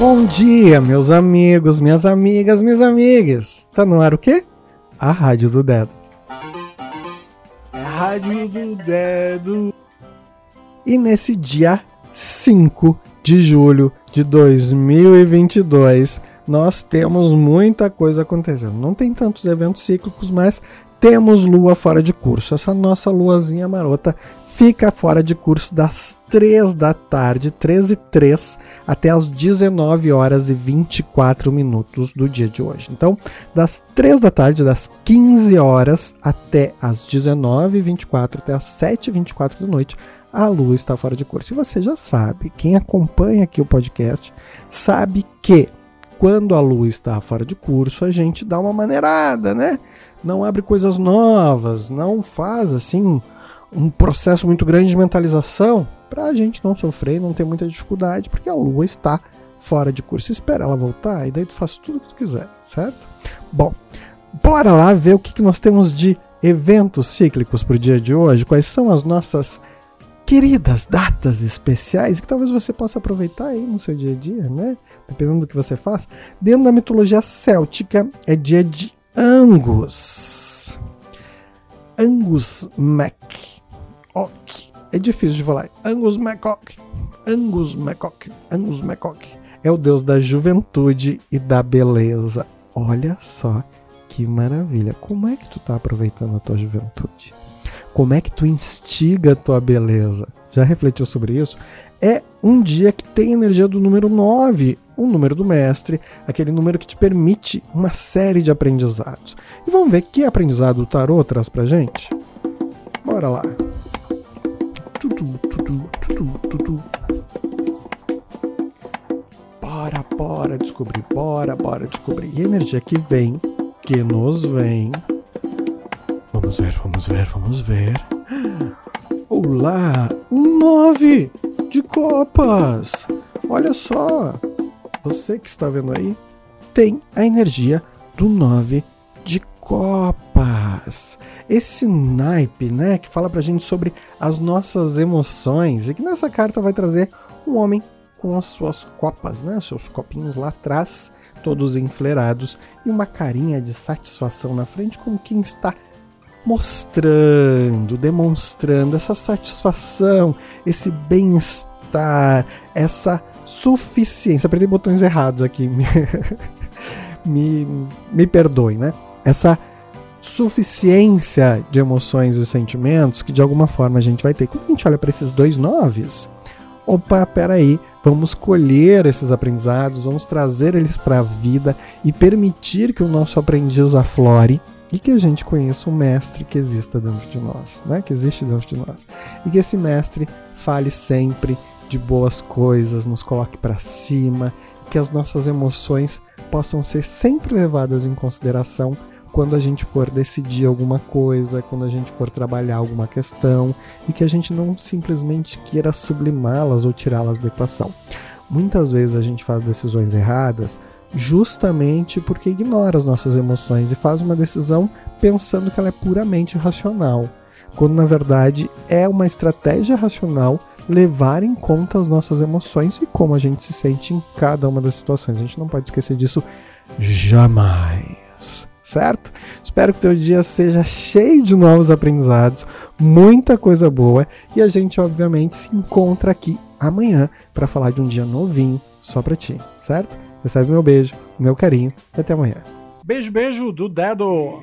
Bom dia, meus amigos, minhas amigas, minhas amigas. Tá no ar o quê? A Rádio do Dedo. É a Rádio do Dedo. E nesse dia 5 de julho de 2022, nós temos muita coisa acontecendo. Não tem tantos eventos cíclicos, mas temos lua fora de curso. Essa nossa luazinha marota fica fora de curso das 3 da tarde, 13 e 3, até as 19 horas e 24 minutos do dia de hoje. Então, das 3 da tarde, das 15 horas até as 19 e 24, até as 7 e 24 da noite, a lua está fora de curso. E você já sabe, quem acompanha aqui o podcast, sabe que quando a lua está fora de curso, a gente dá uma maneirada, né? Não abre coisas novas, não faz assim um processo muito grande de mentalização para a gente não sofrer, não ter muita dificuldade, porque a lua está fora de curso. Espera ela voltar e daí tu faz tudo o que tu quiser, certo? Bom, bora lá ver o que, que nós temos de eventos cíclicos para o dia de hoje, quais são as nossas queridas datas especiais que talvez você possa aproveitar aí no seu dia a dia, né? Dependendo do que você faz. Dentro da mitologia céltica é dia de Angus. Angus Mac Ok. É difícil de falar. Angus MacOck. Angus MacOck. Angus MacOck. É o deus da juventude e da beleza. Olha só que maravilha. Como é que tu tá aproveitando a tua juventude? Como é que tu instiga a tua beleza? Já refletiu sobre isso? É um dia que tem energia do número 9, o número do mestre, aquele número que te permite uma série de aprendizados. E vamos ver que aprendizado o tarô traz pra gente? Bora lá. Bora, bora descobrir, bora, bora descobrir. E energia que vem, que nos vem. Vamos ver, vamos ver, vamos ver. Olá, um nove de copas. Olha só, você que está vendo aí, tem a energia do nove de copas. Esse naipe, né, que fala pra gente sobre as nossas emoções e que nessa carta vai trazer um homem com as suas copas, né, seus copinhos lá atrás, todos enflerados e uma carinha de satisfação na frente como quem está mostrando, demonstrando essa satisfação, esse bem-estar, essa suficiência. Apertei botões errados aqui. me, me perdoem, né? essa suficiência de emoções e sentimentos que de alguma forma a gente vai ter. Quando a gente olha para esses dois noves, opa, peraí, vamos colher esses aprendizados, vamos trazer eles para a vida e permitir que o nosso aprendiz aflore e que a gente conheça um mestre que exista dentro de nós, né? Que existe dentro de nós. E que esse mestre fale sempre de boas coisas, nos coloque para cima, que as nossas emoções possam ser sempre levadas em consideração quando a gente for decidir alguma coisa, quando a gente for trabalhar alguma questão e que a gente não simplesmente queira sublimá-las ou tirá-las da equação. Muitas vezes a gente faz decisões erradas justamente porque ignora as nossas emoções e faz uma decisão pensando que ela é puramente racional, quando na verdade é uma estratégia racional levar em conta as nossas emoções e como a gente se sente em cada uma das situações. A gente não pode esquecer disso jamais certo? Espero que teu dia seja cheio de novos aprendizados, muita coisa boa e a gente obviamente se encontra aqui amanhã para falar de um dia novinho só para ti, certo? Recebe meu beijo, meu carinho até amanhã. Beijo, beijo do dedo.